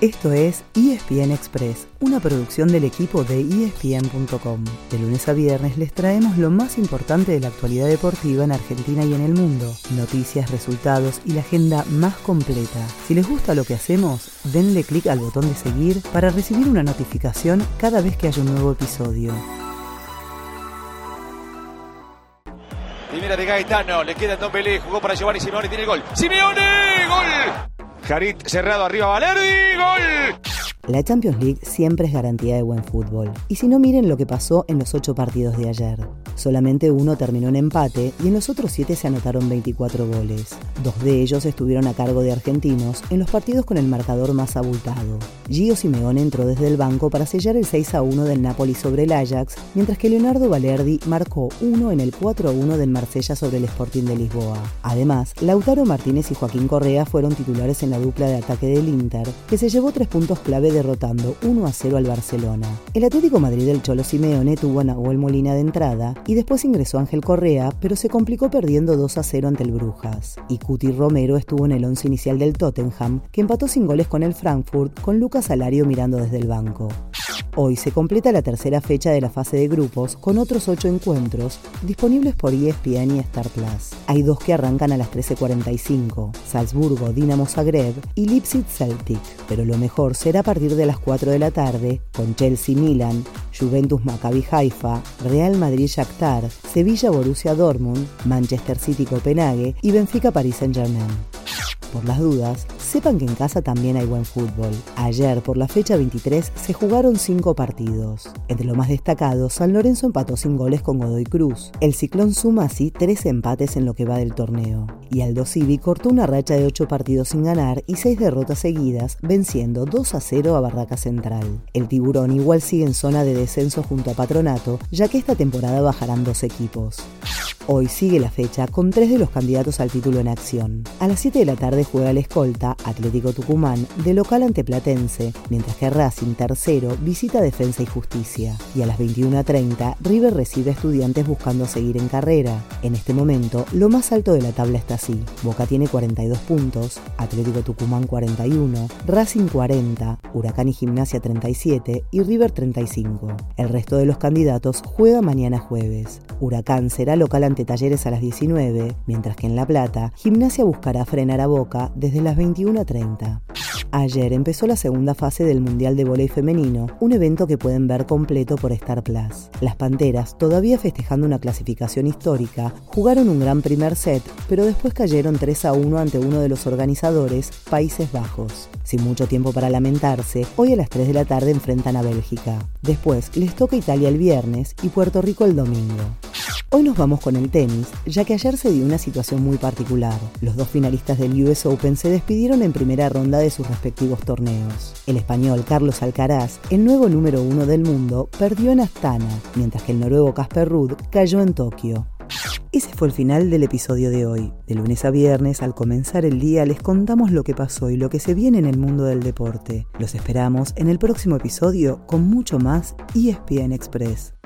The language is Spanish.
Esto es ESPN Express, una producción del equipo de ESPN.com. De lunes a viernes les traemos lo más importante de la actualidad deportiva en Argentina y en el mundo, noticias, resultados y la agenda más completa. Si les gusta lo que hacemos, denle clic al botón de seguir para recibir una notificación cada vez que haya un nuevo episodio. Primera de Gaetano, le queda Don Belé, jugó para Giovanni Simeone, tiene gol. ¡Simeone! ¡Gol! Jarit cerrado arriba, Valerdi, gol. La Champions League siempre es garantía de buen fútbol. Y si no miren lo que pasó en los ocho partidos de ayer. Solamente uno terminó en empate y en los otros siete se anotaron 24 goles. Dos de ellos estuvieron a cargo de argentinos en los partidos con el marcador más abultado. Gio Simeone entró desde el banco para sellar el 6 a 1 del Napoli sobre el Ajax, mientras que Leonardo Valerdi marcó uno en el 4 a 1 del Marsella sobre el Sporting de Lisboa. Además, Lautaro Martínez y Joaquín Correa fueron titulares en la dupla de ataque del Inter, que se llevó tres puntos clave derrotando 1 a 0 al Barcelona. El Atlético Madrid del Cholo Simeone tuvo a Nahuel Molina de entrada y después ingresó Ángel Correa, pero se complicó perdiendo 2 a 0 ante el Brujas. Y Cuti Romero estuvo en el once inicial del Tottenham, que empató sin goles con el Frankfurt, con Lucas Salario mirando desde el banco. Hoy se completa la tercera fecha de la fase de grupos con otros ocho encuentros disponibles por ESPN y Star Plus. Hay dos que arrancan a las 13.45, Salzburgo, Dinamo Zagreb y Leipzig Celtic, pero lo mejor será a partir de las 4 de la tarde con Chelsea Milan, Juventus Maccabi Haifa, Real Madrid Shakhtar, Sevilla Borussia Dortmund, Manchester City Copenhague y Benfica Paris Saint-Germain. Por las dudas, sepan que en casa también hay buen fútbol. Ayer, por la fecha 23, se jugaron cinco partidos. Entre lo más destacado, San Lorenzo empató sin goles con Godoy Cruz. El Ciclón suma así tres empates en lo que va del torneo. Y Aldo Civi cortó una racha de ocho partidos sin ganar y seis derrotas seguidas, venciendo 2 a 0 a Barraca Central. El Tiburón igual sigue en zona de descenso junto a Patronato, ya que esta temporada bajarán dos equipos. Hoy sigue la fecha con tres de los candidatos al título en acción. A las 7 de la tarde juega el escolta Atlético Tucumán de local ante Platense, mientras que Racing tercero visita Defensa y Justicia. Y a las 21.30 River recibe a estudiantes buscando seguir en carrera. En este momento, lo más alto de la tabla está así. Boca tiene 42 puntos, Atlético Tucumán 41, Racing 40, Huracán y Gimnasia 37 y River 35. El resto de los candidatos juega mañana jueves. Huracán será local Talleres a las 19, mientras que en La Plata, Gimnasia buscará frenar a Boca desde las 21.30. Ayer empezó la segunda fase del Mundial de Voley Femenino, un evento que pueden ver completo por Star Plus. Las Panteras, todavía festejando una clasificación histórica, jugaron un gran primer set, pero después cayeron 3 a 1 ante uno de los organizadores, Países Bajos. Sin mucho tiempo para lamentarse, hoy a las 3 de la tarde enfrentan a Bélgica. Después les toca Italia el viernes y Puerto Rico el domingo. Hoy nos vamos con el tenis, ya que ayer se dio una situación muy particular. Los dos finalistas del US Open se despidieron en primera ronda de sus respectivos torneos. El español Carlos Alcaraz, el nuevo número uno del mundo, perdió en Astana, mientras que el noruego Casper Ruud cayó en Tokio. Ese fue el final del episodio de hoy. De lunes a viernes, al comenzar el día, les contamos lo que pasó y lo que se viene en el mundo del deporte. Los esperamos en el próximo episodio con mucho más ESPN Express.